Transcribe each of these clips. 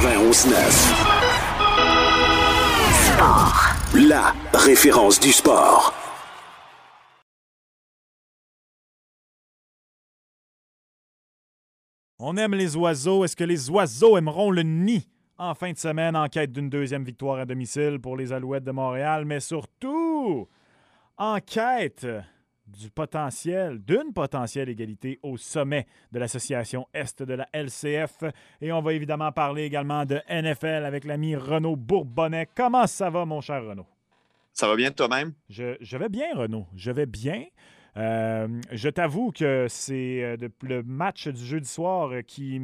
91.9. La référence du sport. On aime les oiseaux. Est-ce que les oiseaux aimeront le nid? En fin de semaine, en quête d'une deuxième victoire à domicile pour les Alouettes de Montréal, mais surtout en quête du potentiel, d'une potentielle égalité au sommet de l'association Est de la LCF. Et on va évidemment parler également de NFL avec l'ami Renaud Bourbonnais. Comment ça va, mon cher Renaud? Ça va bien toi-même? Je, je, vais bien, Renaud. Je vais bien. Euh, je t'avoue que c'est euh, le match du jeudi soir qui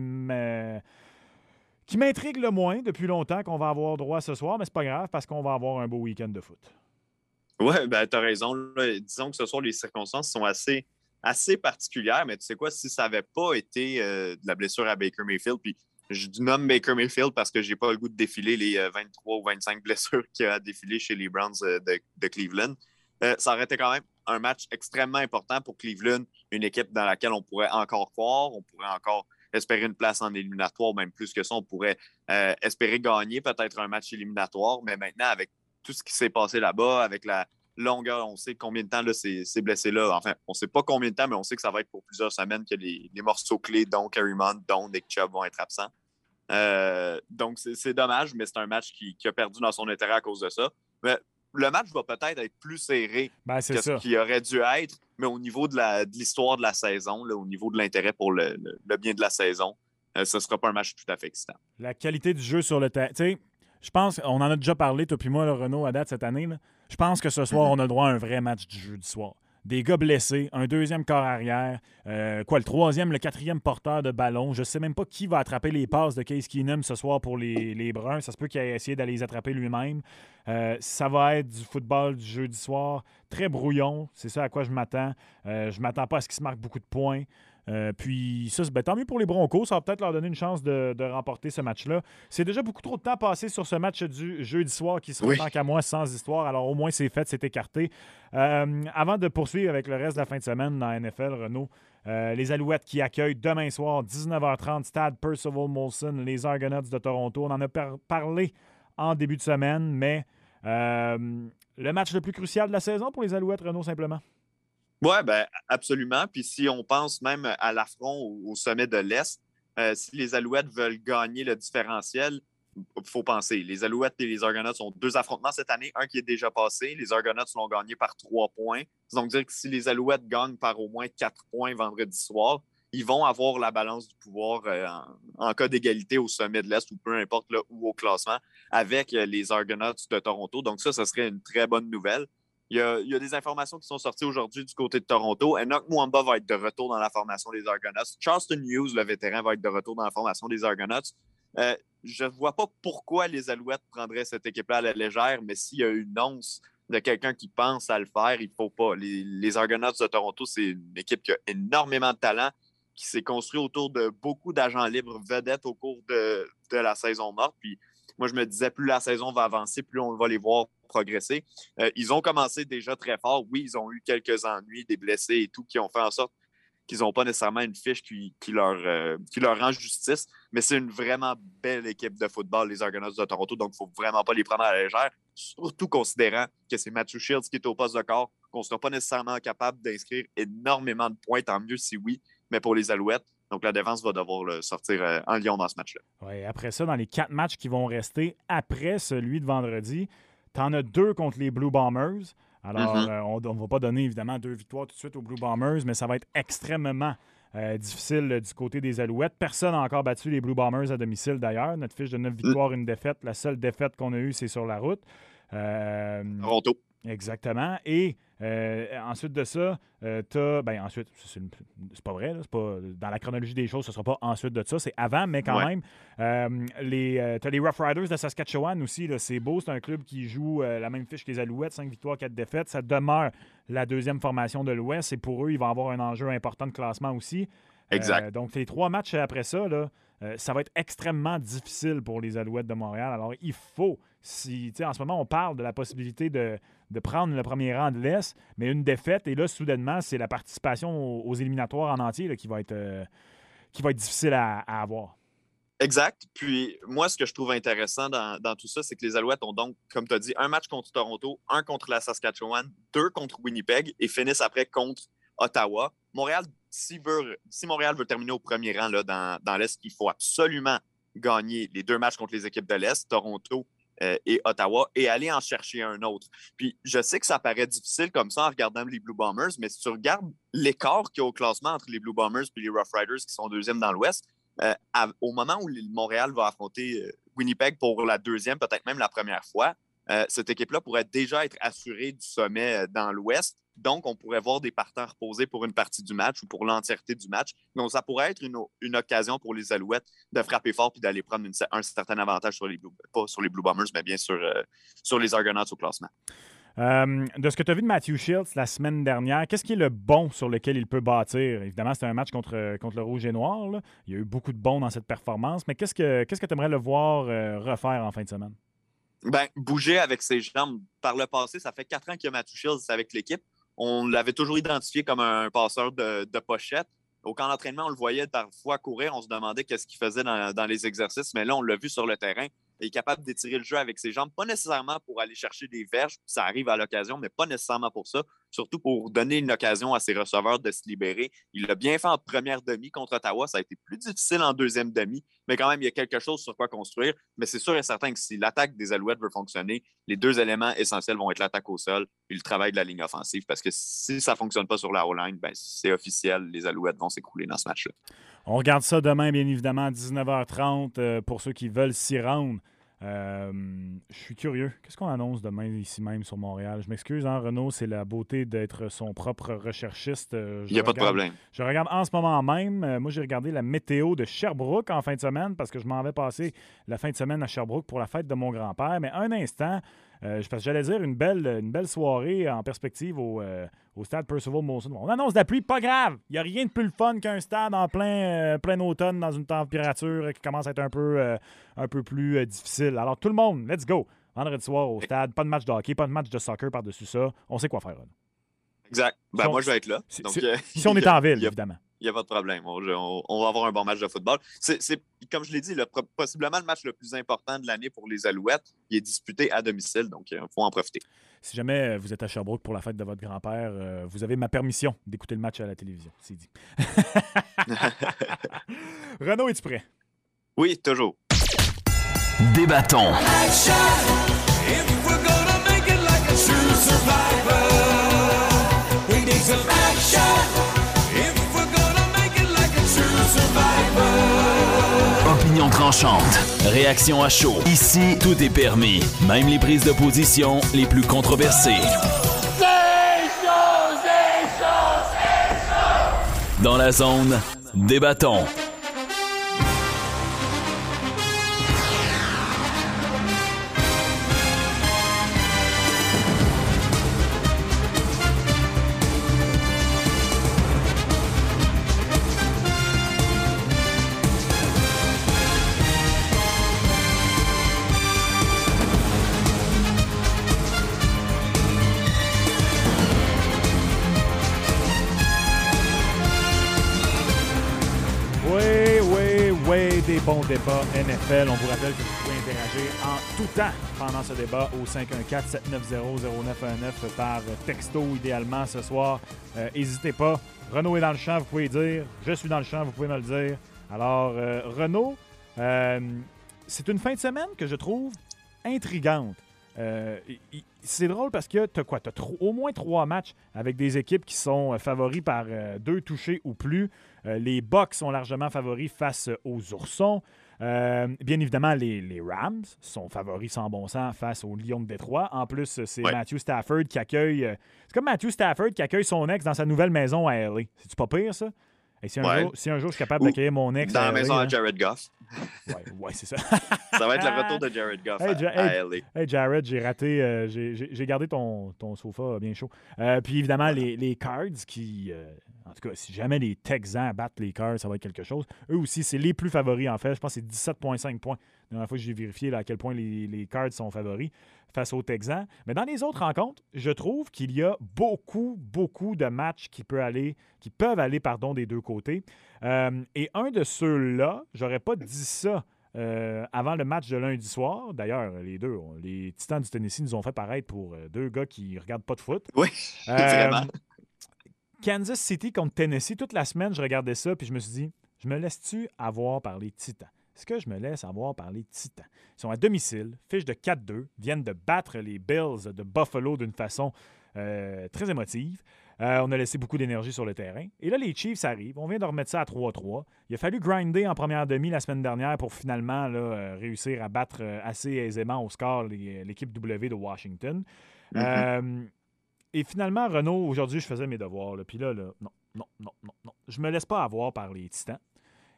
qui m'intrigue le moins depuis longtemps qu'on va avoir droit ce soir, mais c'est pas grave parce qu'on va avoir un beau week-end de foot. Oui, ben, tu as raison. Disons que ce soir, les circonstances sont assez, assez particulières, mais tu sais quoi, si ça n'avait pas été euh, de la blessure à Baker Mayfield, puis je nomme Baker Mayfield parce que je n'ai pas le goût de défiler les 23 ou 25 blessures qu'il a défilé chez les Browns de, de Cleveland. ça aurait été quand même un match extrêmement important pour Cleveland, une équipe dans laquelle on pourrait encore croire, on pourrait encore espérer une place en éliminatoire, même plus que ça, on pourrait euh, espérer gagner peut-être un match éliminatoire, mais maintenant, avec tout ce qui s'est passé là-bas, avec la longueur, on sait combien de temps là, ces, blessés-là, enfin, on ne sait pas combien de temps, mais on sait que ça va être pour plusieurs semaines que les, morceaux clés, dont Carrymon, dont Nick Chubb, vont être absents. Euh, donc, c'est dommage, mais c'est un match qui, qui, a perdu dans son intérêt à cause de ça. Mais le match va peut-être être plus serré ben, que ce qu'il aurait dû être, mais au niveau de l'histoire de, la saison, au niveau de l'intérêt pour le, bien de la saison, euh, ce ne sera pas un match tout à fait excitant. La qualité du jeu sur le terrain. Je pense, on en a déjà parlé, toi puis moi, le Renault, à date cette année. Je pense que ce soir, on a droit à un vrai match du jeu du soir des gars blessés, un deuxième corps arrière, euh, quoi, le troisième, le quatrième porteur de ballon. Je ne sais même pas qui va attraper les passes de Case Keenum ce soir pour les, les Bruns. Ça se peut qu'il ait essayé d'aller les attraper lui-même. Euh, ça va être du football du jeudi soir, très brouillon. C'est ça à quoi je m'attends. Euh, je ne m'attends pas à ce qu'il se marque beaucoup de points. Euh, puis ça, ben, tant mieux pour les Broncos. Ça va peut-être leur donner une chance de, remporter ce match-là. C'est déjà beaucoup trop de temps passé sur ce match du jeudi soir qui sera tant qu'à moi sans histoire. Alors au moins c'est fait, c'est écarté. Euh, avant de poursuivre avec le reste de la fin de semaine dans la NFL, Renault, euh, les Alouettes qui accueillent demain soir, 19h30, stade Percival Molson, les Argonauts de Toronto. On en a parlé en début de semaine, mais le match le plus crucial de la saison pour les Alouettes, Renault, simplement? Oui, ben, absolument. Puis si on pense même à l'affront au, sommet de l'Est, euh, si les Alouettes veulent gagner le différentiel, il faut penser. Les Alouettes et les Argonauts ont deux affrontements cette année, un qui est déjà passé. Les Argonauts l'ont gagné par trois points. Donc, dire que si les Alouettes gagnent par au moins quatre points vendredi soir, ils vont avoir la balance du pouvoir euh, en, cas d'égalité au sommet de l'Est ou peu importe là, où au classement avec euh, les Argonauts de Toronto. Donc, ça, ce serait une très bonne nouvelle. Il y, a, des informations qui sont sorties aujourd'hui du côté de Toronto. Enoch Mwamba va être de retour dans la formation des Argonauts. Charleston Hughes, le vétéran, va être de retour dans la formation des Argonauts. Euh, je ne vois pas pourquoi les Alouettes prendraient cette équipe-là à la légère, mais s'il y a une once de quelqu'un qui pense à le faire, il ne faut pas. Les, Argonauts de Toronto, c'est une équipe qui a énormément de talent, qui s'est construite autour de beaucoup d'agents libres vedettes au cours de, de la saison morte. Puis moi, je me disais, plus la saison va avancer, plus on va les voir progresser. Euh, ils ont commencé déjà très fort. Oui, ils ont eu quelques ennuis, des blessés et tout, qui ont fait en sorte qu'ils n'ont pas nécessairement une fiche qui, leur, euh, qui leur rend justice, mais c'est une vraiment belle équipe de football, les Argonauts de Toronto, donc il ne faut vraiment pas les prendre à la légère, surtout considérant que c'est Matthew Shields qui est au poste de corps, qu'on ne sera pas nécessairement capable d'inscrire énormément de points, tant mieux si oui, mais pour les Alouettes, donc, la défense va devoir le sortir euh, en Lyon dans ce match-là. Oui, après ça, dans les quatre matchs qui vont rester après celui de vendredi, tu en as deux contre les Blue Bombers. Alors, mm-hmm. euh, on ne va pas donner évidemment deux victoires tout de suite aux Blue Bombers, mais ça va être extrêmement euh, difficile du côté des Alouettes. Personne n'a encore battu les Blue Bombers à domicile d'ailleurs. Notre fiche de neuf victoires, une défaite. La seule défaite qu'on a eue, c'est sur la route. Toronto. Exactement. Et euh, ensuite de ça, euh, tu as. Ben, ensuite, c'est pas vrai, pas, dans la chronologie des choses, ce ne sera pas ensuite de ça, c'est avant, mais quand même. Euh, les, tu as les Rough Riders de Saskatchewan aussi, c'est beau, c'est un club qui joue la même fiche que les Alouettes, 5 victoires, 4 défaites. Ça demeure la deuxième formation de l'Ouest et pour eux, ils vont avoir un enjeu important de classement aussi. Exact. donc, les trois matchs après ça, là, ça va être extrêmement difficile pour les Alouettes de Montréal. Alors, il faut, si, en ce moment, on parle de la possibilité de de prendre le premier rang de l'Est, mais une défaite, et là, soudainement, c'est la participation aux, éliminatoires en entier qui, va être, euh, qui va être difficile à, avoir. Exact. Puis moi, ce que je trouve intéressant dans, tout ça, c'est que les Alouettes ont donc, comme tu as dit, un match contre Toronto, un contre la Saskatchewan, deux contre Winnipeg et finissent après contre Ottawa. Montréal, si Montréal veut terminer au premier rang là, dans, dans l'Est, il faut absolument gagner les deux matchs contre les équipes de l'Est, Toronto euh, et Ottawa, et aller en chercher un autre. Puis je sais que ça paraît difficile comme ça en regardant les Blue Bombers, mais si tu regardes l'écart qu'il y a au classement entre les Blue Bombers et les Rough Riders qui sont deuxièmes dans l'Ouest, euh, au moment où Montréal va affronter euh, Winnipeg pour la deuxième, peut-être même la première fois, euh, cette équipe-là pourrait déjà être assurée du sommet dans l'Ouest. Donc, on pourrait voir des partants reposer pour une partie du match ou pour l'entièreté du match. Donc, ça pourrait être une, occasion pour les Alouettes de frapper fort puis d'aller prendre un certain avantage sur les Blue, pas sur les Blue Bombers, mais bien sur, sur les Argonauts au classement. Euh, de ce que tu as vu de Matthew Shields la semaine dernière, qu'est-ce qui est le bon sur lequel il peut bâtir? Évidemment, c'était un match contre, le Rouge et Noir. Il y a eu beaucoup de bons dans cette performance, mais qu'est-ce que tu aimerais le voir euh, refaire en fin de semaine? Ben, bouger avec ses jambes. Par le passé, ça fait quatre ans a Matthew Shields avec l'équipe. On l'avait toujours identifié comme un passeur de, pochette. Au camp d'entraînement, on le voyait parfois courir. On se demandait qu'est-ce qu'il faisait dans, dans, les exercices, mais là, on l'a vu sur le terrain est capable d'étirer le jeu avec ses jambes, pas nécessairement pour aller chercher des verges, ça arrive à l'occasion, mais pas nécessairement pour ça, surtout pour donner une occasion à ses receveurs de se libérer. Il l'a bien fait en première demi contre Ottawa, ça a été plus difficile en deuxième demi, mais quand même, il y a quelque chose sur quoi construire. Mais c'est sûr et certain que si l'attaque des Alouettes veut fonctionner, les deux éléments essentiels vont être l'attaque au sol et le travail de la ligne offensive, parce que si ça ne fonctionne pas sur la O-line, ben, c'est officiel, les Alouettes vont s'écouler dans ce match-là. On regarde ça demain, bien évidemment, à 19h30 euh, pour ceux qui veulent s'y rendre. Euh, je suis curieux. Qu'est-ce qu'on annonce demain ici même sur Montréal? Je m'excuse, hein, Renaud, c'est la beauté d'être son propre recherchiste. Euh, Il n'y a pas de problème. Je regarde en ce moment même. Euh, moi, j'ai regardé la météo de Sherbrooke en fin de semaine parce que je m'en vais passer la fin de semaine à Sherbrooke pour la fête de mon grand-père. Mais un instant, euh, j'allais dire une belle, une belle soirée en perspective au, euh, au stade Percival Molson. On annonce de la pluie, pas grave. Il n'y a rien de plus le fun qu'un stade en plein, euh, plein automne dans une température qui commence à être un peu, un peu plus difficile. Alors tout le monde, let's go. Vendredi soir au stade, pas de match de hockey, pas de match de soccer par-dessus ça. On sait quoi faire. Exact. Ben, moi, je vais être là. Donc, si on est en ville, évidemment. Il n'y a pas de problème. On, on, va avoir un bon match de football. C'est, comme je l'ai dit, le, possiblement le match le plus important de l'année pour les Alouettes. Il est disputé à domicile, donc il faut en profiter. Si jamais vous êtes à Sherbrooke pour la fête de votre grand-père, euh, vous avez ma permission d'écouter le match à la télévision. C'est dit. Renaud, es-tu prêt? Oui, toujours. Débattons. Opinion tranchante. Réaction à chaud. Ici, tout est permis. Même les prises de position les plus controversées. Dans la zone, débattons. Des bons débats NFL. On vous rappelle que vous pouvez interagir en tout temps pendant ce débat au 514-790-0919 par texto, idéalement ce soir. N'hésitez pas. Renaud est dans le champ, vous pouvez dire. Je suis dans le champ, vous pouvez me le dire. Alors, euh, Renaud, euh, c'est une fin de semaine que je trouve intrigante. Euh, c'est drôle parce que tu as quoi? Tu as au moins trois matchs avec des équipes qui sont favoris par deux touchés ou plus. Euh, les Bucks sont largement favoris face aux Oursons. Euh, bien évidemment, les, Rams sont favoris sans bon sens face aux Lions de Détroit. En plus, c'est Matthew Stafford qui accueille. Euh, c'est comme Matthew Stafford qui accueille son ex dans sa nouvelle maison à LA. C'est-tu pas pire, ça? Et si, un jour, si un jour je suis capable d'accueillir mon ex. Dans la maison à hein? Jared Goff. Ouais, ouais c'est ça. ça va être le retour de Jared Goff à, LA. Hey, Jared, j'ai raté. j'ai gardé ton, ton sofa bien chaud. puis évidemment, les, les Cards qui tout cas, si jamais les Texans battent les Cards, ça va être quelque chose. Eux aussi, c'est les plus favoris, en fait. Je pense que c'est 17,5 points. La dernière fois que j'ai vérifié à quel point les, les Cards sont favoris face aux Texans. Mais dans les autres rencontres, je trouve qu'il y a beaucoup, beaucoup de matchs qui, peuvent aller, qui peuvent aller pardon, des deux côtés. Euh, et un de ceux-là, j'aurais pas dit ça euh, avant le match de lundi soir. D'ailleurs, les deux, les Titans du Tennessee nous ont fait paraître pour euh, deux gars qui ne regardent pas de foot. Oui, vraiment. Kansas City contre Tennessee, toute la semaine, je regardais ça, puis je me suis dit, je me laisse-tu avoir par les Titans? Est-ce que je me laisse avoir par les Titans? Ils sont à domicile, fiche de 4-2, viennent de battre les Bills de Buffalo d'une façon très émotive. Euh, on a laissé beaucoup d'énergie sur le terrain. Et là, les Chiefs arrivent. On vient de remettre ça à 3-3. Il a fallu grinder en première demi la semaine dernière pour finalement euh, réussir à battre euh, assez aisément au score l'équipe W de Washington. Mm-hmm. Et finalement, Renault, aujourd'hui, je faisais mes devoirs. Puis là, non, non, non, non, non. Je me laisse pas avoir par les Titans.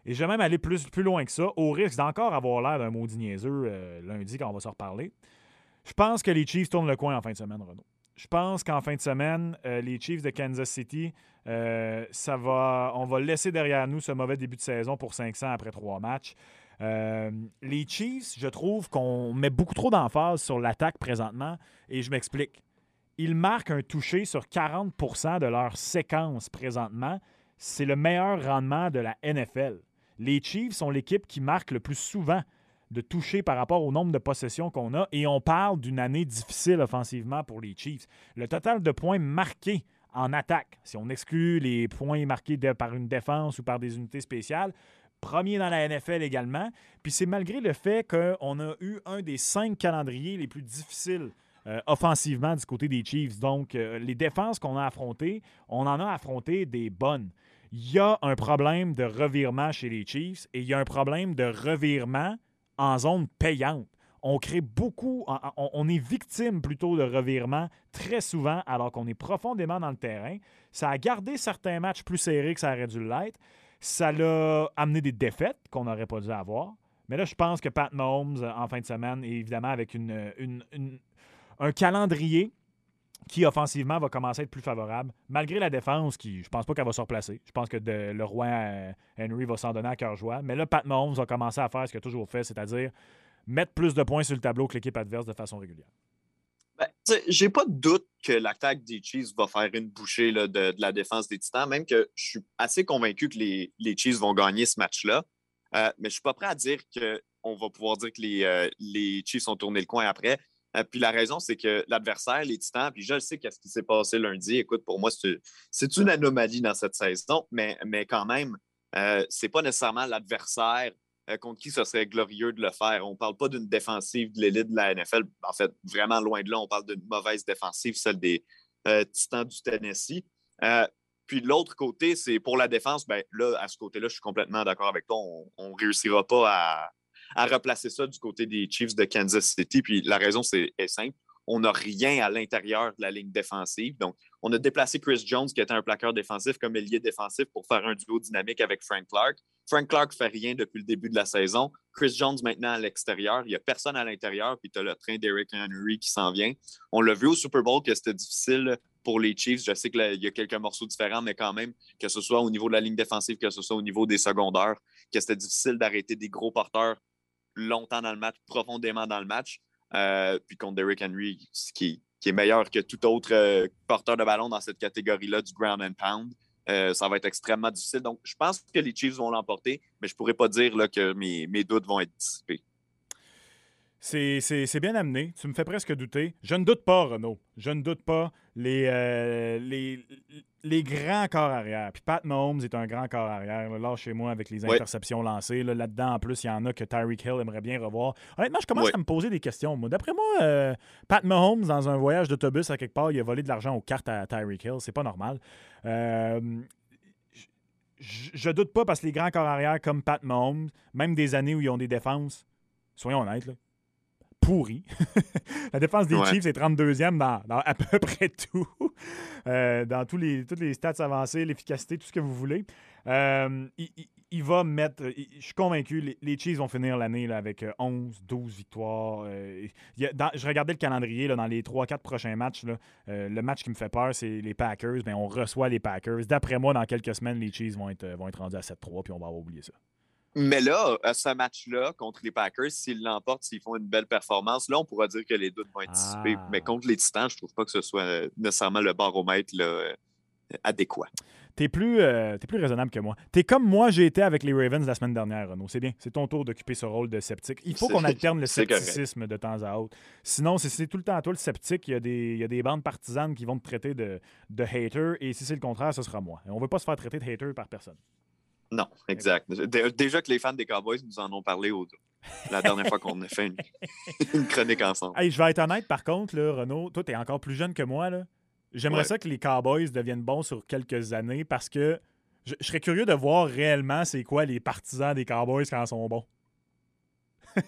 Et je vais même aller plus, plus loin que ça, au risque d'encore avoir l'air d'un maudit niaiseux lundi quand on va se reparler. Je pense que les Chiefs tournent le coin en fin de semaine, Renault je pense qu'en fin de semaine, euh, les Chiefs de Kansas City, euh, ça va, on va laisser derrière nous ce mauvais début de saison pour 500 après trois matchs. Euh, les Chiefs, je trouve qu'on met beaucoup trop d'emphase sur l'attaque présentement et je m'explique. Ils marquent un toucher sur 40% de leur séquence présentement. C'est le meilleur rendement de la NFL. Les Chiefs sont l'équipe qui marque le plus souvent de toucher par rapport au nombre de possessions qu'on a. Et on parle d'une année difficile offensivement pour les Chiefs. Le total de points marqués en attaque, si on exclut les points marqués par une défense ou par des unités spéciales, premier dans la NFL également. Puis c'est malgré le fait qu'on a eu un des cinq calendriers les plus difficiles euh, offensivement du côté des Chiefs. Donc, euh, les défenses qu'on a affrontées, on en a affronté des bonnes. Il y a un problème de revirement chez les Chiefs et il y a un problème de revirement en zone payante. On crée beaucoup, on, est victime plutôt de revirements très souvent alors qu'on est profondément dans le terrain. Ça a gardé certains matchs plus serrés que ça aurait dû l'être. Ça l'a amené des défaites qu'on n'aurait pas dû avoir. Mais là, je pense que Pat Mahomes, en fin de semaine, évidemment avec une, un calendrier qui offensivement va commencer à être plus favorable, malgré la défense qui, je pense pas qu'elle va se replacer. Je pense que le roi euh, Henry va s'en donner à cœur joie. Mais là, Pat Mahomes va commencer à faire ce qu'il a toujours fait, c'est-à-dire mettre plus de points sur le tableau que l'équipe adverse de façon régulière. Ben, J'ai pas de doute que l'attaque des Chiefs va faire une bouchée de, la défense des Titans, même que je suis assez convaincu que les, Chiefs vont gagner ce match-là. Euh, mais je suis pas prêt à dire qu'on va pouvoir dire que les, euh, les Chiefs ont tourné le coin après. Euh, puis la raison, c'est que l'adversaire, les Titans, puis je sais qu'est-ce qui s'est passé lundi. Écoute, pour moi, c'est une anomalie dans cette saison, mais, mais quand même, euh, c'est pas nécessairement l'adversaire euh, contre qui ce serait glorieux de le faire. On parle pas d'une défensive de l'élite de la NFL. En fait, vraiment loin de là, on parle d'une mauvaise défensive, celle des Titans du Tennessee. puis l'autre côté, c'est pour la défense, ben là, à ce côté-là, je suis complètement d'accord avec toi. On ne réussira pas à, à replacer ça du côté des Chiefs de Kansas City. Puis la raison c'est, est simple. On n'a rien à l'intérieur de la ligne défensive. Donc, on a déplacé Chris Jones, qui était un plaqueur défensif, comme ailier défensif pour faire un duo dynamique avec Frank Clark. Frank Clark fait rien depuis le début de la saison. Chris Jones maintenant à l'extérieur. Il n'y a personne à l'intérieur. Puis tu as le train d'Eric Henry qui s'en vient. On l'a vu au Super Bowl que c'était difficile pour les Chiefs. Je sais qu'il y a quelques morceaux différents, mais quand même, que ce soit au niveau de la ligne défensive, que ce soit au niveau des secondaires, que c'était difficile d'arrêter des gros porteurs longtemps dans le match, profondément dans le match. Euh, puis contre Derrick Henry, qui, qui, est meilleur que tout autre euh, porteur de ballon dans cette catégorie-là du ground and pound. Euh, ça va être extrêmement difficile. Donc, je pense que les Chiefs vont l'emporter, mais je ne pourrais pas dire là, que mes, mes doutes vont être dissipés. C'est bien amené. Tu me fais presque douter. Je ne doute pas, Renaud. Je ne doute pas. Les, euh, les, les, grands corps arrière. Puis Pat Mahomes est un grand corps arrière. Là, chez moi, avec les interceptions lancées. Là-dedans, en plus, il y en a que Tyreek Hill aimerait bien revoir. Honnêtement, je commence à me poser des questions. D'après moi, euh, Pat Mahomes, dans un voyage d'autobus à quelque part, il a volé de l'argent aux cartes à Tyreek Hill. C'est pas normal. Euh, je, ne doute pas parce que les grands corps arrière comme Pat Mahomes, même des années où ils ont des défenses, soyons honnêtes, là, la défense des Chiefs est 32e dans, à peu près tout. Euh, dans tous les, toutes les stats avancées, l'efficacité, tout ce que vous voulez. Euh, il va mettre. Je suis convaincu, les, les Chiefs vont finir l'année là, avec euh, 11, 12 victoires. Euh, il y a- dans- je regardais le calendrier là, dans les 3-4 prochains matchs. là, le match qui me fait peur, c'est les Packers. Ben, on reçoit les Packers. D'après moi, dans quelques semaines, les Chiefs vont être, vont être rendus à 7-3 puis on va avoir oublié ça. Mais là, à ce match-là, contre les Packers, s'ils l'emportent, s'ils font une belle performance, là, on pourra dire que les doutes vont être dissipés. Ah. Mais contre les Titans, je trouve pas que ce soit euh, nécessairement le baromètre là, euh, adéquat. T'es plus, euh, t'es plus raisonnable que moi. T'es comme moi, j'ai été avec les Ravens la semaine dernière, Renaud. C'est bien. C'est ton tour d'occuper ce rôle de sceptique. Il faut qu'on alterne le scepticisme de temps à autre. Sinon, si c'est tout le temps toi le sceptique, il y, a des, il y a des bandes partisanes qui vont te traiter de, de hater. Et si c'est le contraire, ce sera moi. On veut pas se faire traiter de hater par personne. Non, exact. Dé- Déjà que les fans des Cowboys nous en ont parlé au la dernière fois qu'on a fait une, une chronique ensemble. Hey, je vais être honnête, par contre, là, Renaud, toi, t'es encore plus jeune que moi. J'aimerais Ouais. ça que les Cowboys deviennent bons sur quelques années parce que je, je serais curieux de voir réellement c'est quoi les partisans des Cowboys quand ils sont bons.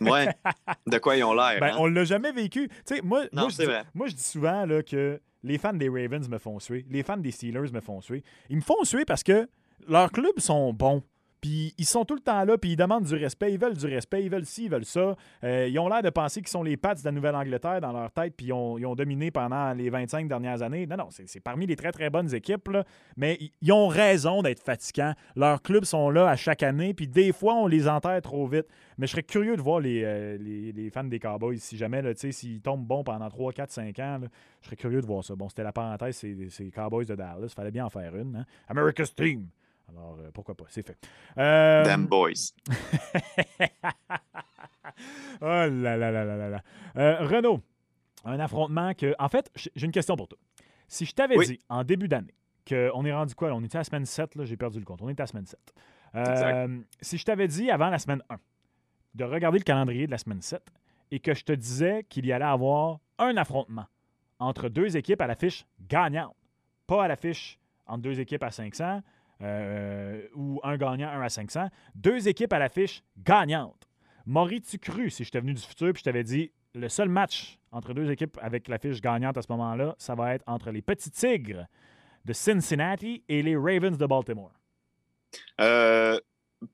Ouais. De quoi ils ont l'air. Ben, hein? on l'a jamais vécu. Tu sais, moi, Non, moi, je dis, vrai. moi, je dis souvent là, que les fans des Ravens me font suer, les fans des Steelers me font suer. Ils me font suer parce que leurs clubs sont bons. Puis ils sont tout le temps là, puis ils demandent du respect, ils veulent du respect, ils veulent ci, ils veulent ça. Euh, ils ont l'air de penser qu'ils sont les Pats de la Nouvelle-Angleterre dans leur tête, puis ils ont, dominé pendant les 25 dernières années. Non, non, c'est parmi les très, très bonnes équipes, mais ils- ont raison d'être fatigants. Leurs clubs sont là à chaque année, puis des fois, on les enterre trop vite. Mais je serais curieux de voir les, euh, les, fans des Cowboys, si jamais, s'ils tombent bons pendant 3, 4, 5 ans, je serais curieux de voir ça. Bon, c'était la parenthèse, c'est les Cowboys de Dallas, fallait bien en faire une. hein. America's Team! Alors, euh, pourquoi pas, c'est fait. Euh, Damn boys. oh là là là là là là. Euh, Renaud, un affrontement que. En fait, j'ai une question pour toi. Si je t'avais Oui. dit en début d'année qu'on est rendu quoi? là? On était à la semaine 7, là, j'ai perdu le compte. On est à la semaine 7. Euh, si je t'avais dit avant la semaine 1 de regarder le calendrier de la semaine 7 et que je te disais qu'il y allait avoir un affrontement entre deux équipes à l'affiche gagnante, pas à l'affiche entre deux équipes à 500 euh, ou un gagnant, un à 500, deux équipes à l'affiche gagnante. M'aurais-tu cru si j'étais venu du futur puis je t'avais dit le seul match entre deux équipes avec l'affiche gagnante à ce moment-là, ça va être entre les Petits Tigres de Cincinnati et les Ravens de Baltimore? Euh,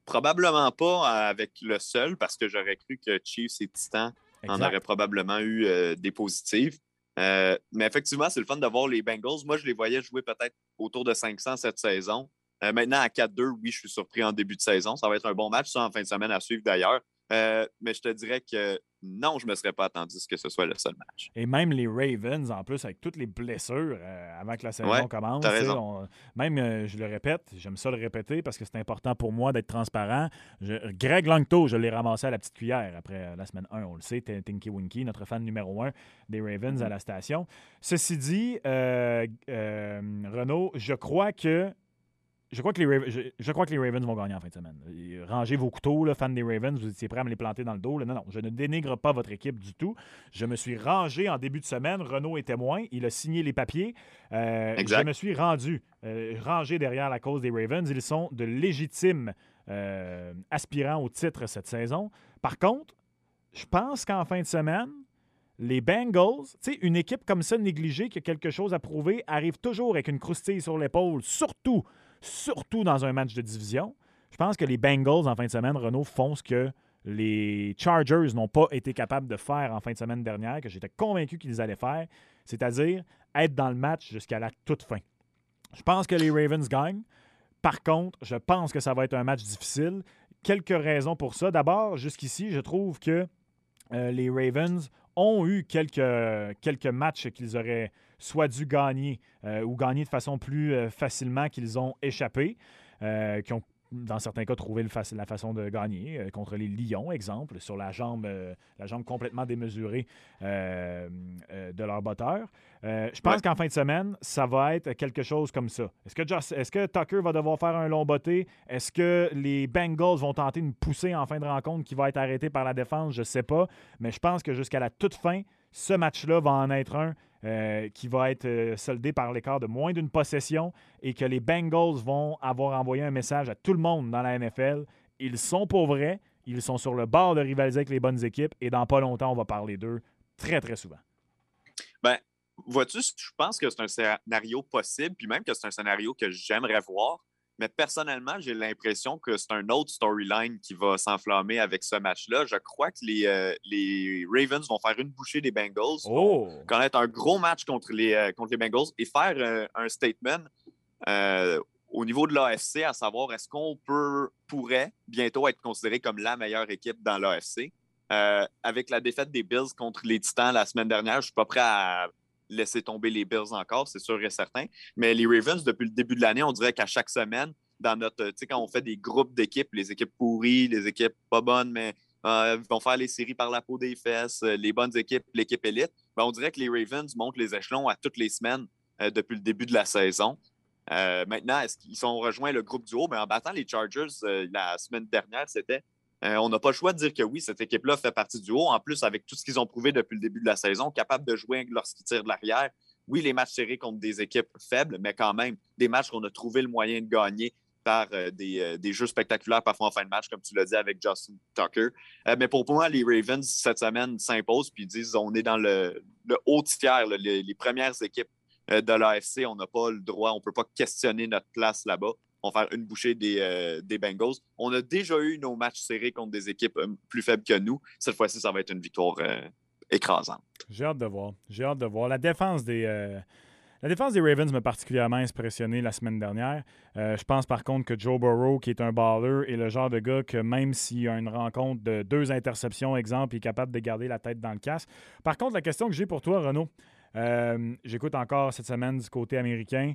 probablement pas avec le seul, parce que j'aurais cru que Chiefs et Titans en auraient probablement eu euh, des positives. Euh, mais effectivement, c'est le fun de voir les Bengals. Moi, je les voyais jouer peut-être autour de 500 cette saison. Euh, maintenant, à 4-2, oui, je suis surpris en début de saison. Ça va être un bon match, ça, en fin de semaine à suivre d'ailleurs. Euh, mais je te dirais que non, je ne me serais pas attendu à ce que ce soit le seul match. Et même les Ravens, en plus, avec toutes les blessures euh, avant que la saison Ouais, commence. on- même, euh, je le répète, j'aime ça le répéter parce que c'est important pour moi d'être transparent. Je- Greg Langto, je l'ai ramassé à la petite cuillère après euh, la semaine 1, on le sait, Tinky Winky, notre fan numéro 1 des Ravens Mm-hmm. à la station. Ceci dit, Renaud, je crois que je crois, que les Ravens, je, je crois que les Ravens vont gagner en fin de semaine. Et Rangez vos couteaux, là, fans des Ravens, vous étiez prêts à me les planter dans le dos. là. Non, non, je ne dénigre pas votre équipe du tout. Je me suis rangé en début de semaine. Renault est témoin. Il a signé les papiers. Euh, Exact. Je me suis rendu, euh, rangé derrière la cause des Ravens. Ils sont de légitimes euh, aspirants au titre cette saison. Par contre, je pense qu'en fin de semaine, les Bengals, tu sais, une équipe comme ça négligée qui a quelque chose à prouver, arrive toujours avec une croustille sur l'épaule, surtout, surtout dans un match de division. Je pense que les Bengals, en fin de semaine, Renault, font ce que les Chargers n'ont pas été capables de faire en fin de semaine dernière, que j'étais convaincu qu'ils allaient faire, c'est-à-dire être dans le match jusqu'à la toute fin. Je pense que les Ravens gagnent. Par contre, je pense que ça va être un match difficile. Quelques raisons pour ça. D'abord, jusqu'ici, je trouve que euh, les Ravens ont eu quelques, quelques matchs qu'ils auraient soit dû gagner euh, ou gagner de façon plus euh, facilement qu'ils ont échappé, euh, qui ont dans certains cas trouvé la façon de gagner euh, contre les Lions, exemple, sur la jambe, euh, la jambe complètement démesurée euh, de leur botteur. Je pense Ouais. qu'en fin de semaine, ça va être quelque chose comme ça. Est-ce que, que Tucker va devoir faire un long botté? Est-ce que les Bengals vont tenter une poussée en fin de rencontre qui va être arrêtée par la défense? Je ne sais pas. Mais je pense que jusqu'à la toute fin, ce match-là va en être un euh, qui va être euh, soldé par l'écart de moins d'une possession et que les Bengals vont avoir envoyé un message à tout le monde dans la NFL. Ils sont pour vrai. Ils sont sur le bord de rivaliser avec les bonnes équipes et dans pas longtemps, on va parler d'eux très, très souvent. Vois-tu, je pense que c'est un scénario possible, puis même que c'est un scénario que j'aimerais voir. Mais personnellement, j'ai l'impression que c'est un autre storyline qui va s'enflammer avec ce match-là. Je crois que les, euh, les, Ravens vont faire une bouchée des Bengals, oh. connaître un gros match contre les, euh, contre les Bengals et faire euh, un statement au niveau de l'AFC, à savoir est-ce qu'on peut pourrait bientôt être considéré comme la meilleure équipe dans l'AFC. avec la défaite des Bills contre les Titans la semaine dernière, je ne suis pas prêt à laisser tomber les Bills encore, c'est sûr et certain. Mais les Ravens, depuis le début de l'année, on dirait qu'à chaque semaine, dans notre, tu quand on fait des groupes d'équipes, les équipes pourries, les équipes pas bonnes, mais euh, vont faire les séries par la peau des fesses, euh, les bonnes équipes, l'équipe élite, ben, on dirait que les Ravens montent les échelons à toutes les semaines euh, depuis le début de la saison. maintenant, est-ce qu'ils ont rejoint le groupe du haut? Ben, en battant les Chargers la semaine dernière, c'était euh, on n'a pas le choix de dire que oui, cette équipe-là fait partie du haut. En plus, avec tout ce qu'ils ont prouvé depuis le début de la saison, capable de jouer lorsqu'ils tirent de l'arrière. Oui, les matchs serrés contre des équipes faibles, mais quand même, des matchs qu'on a trouvé le moyen de gagner par euh, euh, des, jeux spectaculaires parfois en fin de match, comme tu l'as dit avec Justin Tucker. mais pour moi, les Ravens, cette semaine, s'imposent puis disent on est dans le, haut tiers, les, les, premières équipes de l'AFC. On n'a pas le droit, on ne peut pas questionner notre place là-bas faire une bouchée des, euh, des, Bengals. On a déjà eu nos matchs serrés contre des équipes euh, plus faibles que nous. Cette fois-ci, ça va être une victoire euh, écrasante. J'ai hâte de voir. J'ai hâte de voir. La défense des. Ravens m'a particulièrement impressionné la semaine dernière. je pense par contre que Joe Burrow, qui est un baller, est le genre de gars que même s'il y a une rencontre de deux interceptions, exemple, il est capable de garder la tête dans le casse. Par contre, la question que j'ai pour toi, Renaud, j'écoute encore cette semaine du côté américain.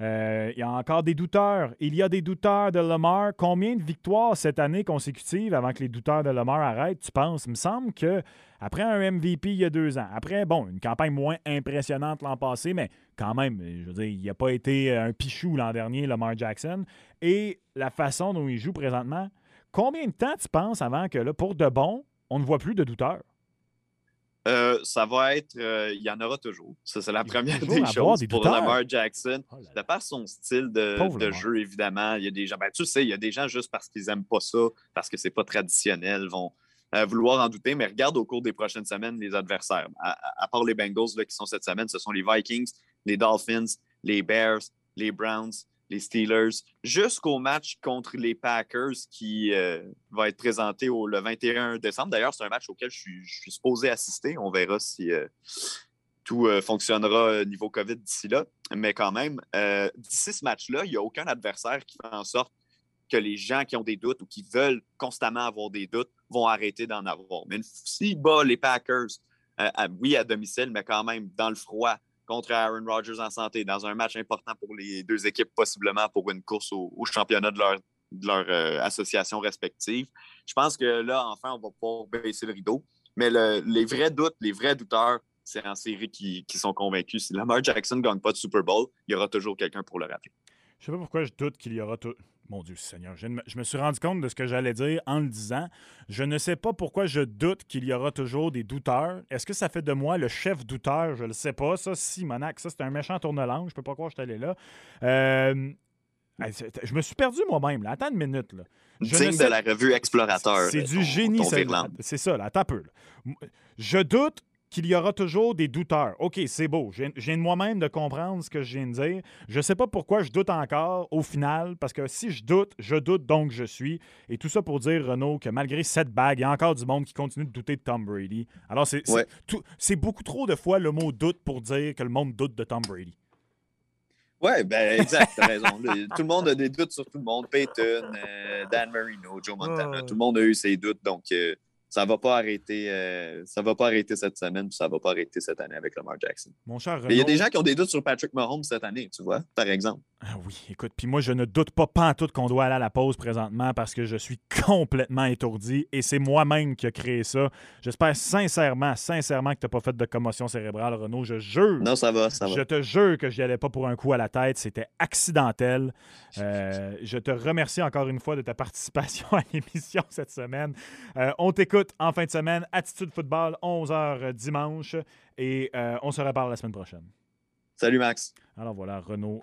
Euh, il y a encore des douteurs. Il y a des douteurs de Lamar. Combien de victoires cette année consécutive avant que les douteurs de Lamar arrêtent, tu penses? Il me semble que après un MVP il y a deux ans, après, bon, une campagne moins impressionnante l'an passé, mais quand même, je veux dire, il n'a pas été un pichou l'an dernier, Lamar Jackson. Et la façon dont il joue présentement, combien de temps tu penses avant que, là, pour de bon, on ne voit plus de douteurs? Euh, ça va être. Euh, il y en aura toujours. Ça, c'est la première des choses pour Lamar Jackson. Oh de par son style de, jeu, évidemment, il y a des gens. Ben, tu sais, il y a des gens juste parce qu'ils n'aiment pas ça, parce que c'est pas traditionnel, vont euh, vouloir en douter. Mais regarde au cours des prochaines semaines les adversaires. À, part les Bengals là, qui sont cette semaine, ce sont les Vikings, les Dolphins, les Bears, les Browns, les Steelers, jusqu'au match contre les Packers qui euh, va être présenté au, le 21 décembre. D'ailleurs, c'est un match auquel je suis, supposé assister. On verra si euh, tout euh, fonctionnera niveau COVID d'ici là. Mais quand même, d'ici ce match-là, il n'y a aucun adversaire qui fait en sorte que les gens qui ont des doutes ou qui veulent constamment avoir des doutes vont arrêter d'en avoir. Mais s'il bat les Packers, oui, à domicile, mais quand même dans le froid, contre Aaron Rodgers en santé dans un match important pour les deux équipes, possiblement pour une course au, championnat de leur, euh, association respective. Je pense que là, enfin, on va pouvoir baisser le rideau. Mais les vrais doutes, les vrais douteurs, c'est en série qui, qui, sont convaincus. Si Lamar Jackson ne gagne pas de Super Bowl, il y aura toujours quelqu'un pour le rappeler. Je ne sais pas pourquoi je doute qu'il y aura tout. Mon Dieu Seigneur, je, me suis rendu compte de ce que j'allais dire en le disant. Je ne sais pas pourquoi je doute qu'il y aura toujours des douteurs. Est-ce que ça fait de moi le chef douteur? Je ne le sais pas. Ça, Simonac, ça, c'est un méchant tourne-langue. Je peux pas croire que je suis allé là. Euh, je me suis perdu moi-même. Attends une minute. Là. Digne de la revue Explorateur. C'est du génie. C'est ça. Là. Attends un peu. Je doute qu'il y aura toujours des douteurs. OK, c'est beau. J'ai de moi-même de comprendre ce que je viens de dire. Je ne sais pas pourquoi je doute encore au final, parce que si je doute, je doute donc je suis. Et tout ça pour dire, Renaud, que malgré cette bague, il y a encore du monde qui continue de douter de Tom Brady. Alors, c'est beaucoup trop de fois le mot doute pour dire que le monde doute de Tom Brady. Oui, ben exact, t'as raison. tout le monde a des doutes sur tout le monde. Peyton, euh, Dan Marino, Joe Montana, tout le monde a eu ses doutes. Donc, euh, ça va pas arrêter euh, ça va pas arrêter cette semaine puis ça va pas arrêter cette année avec Lamar Jackson. Mon cher il y a des gens qui ont des doutes sur Patrick Mahomes cette année, tu vois, par exemple. Ah oui, écoute, puis moi je ne doute pas tout qu'on doit aller à la pause présentement parce que je suis complètement étourdi et c'est moi-même qui ai créé ça. J'espère sincèrement, sincèrement que tu n'as pas fait de commotion cérébrale, Renaud. Je jure. Non, ça va, ça va. Je te jure que je n'y allais pas pour un coup à la tête. C'était accidentel. Euh, je te remercie encore une fois de ta participation à l'émission cette semaine. Euh, on t'écoute en fin de semaine. Attitude Football, 11h dimanche. Et euh, on se reparle la semaine prochaine. Salut Max. Alors voilà, Renaud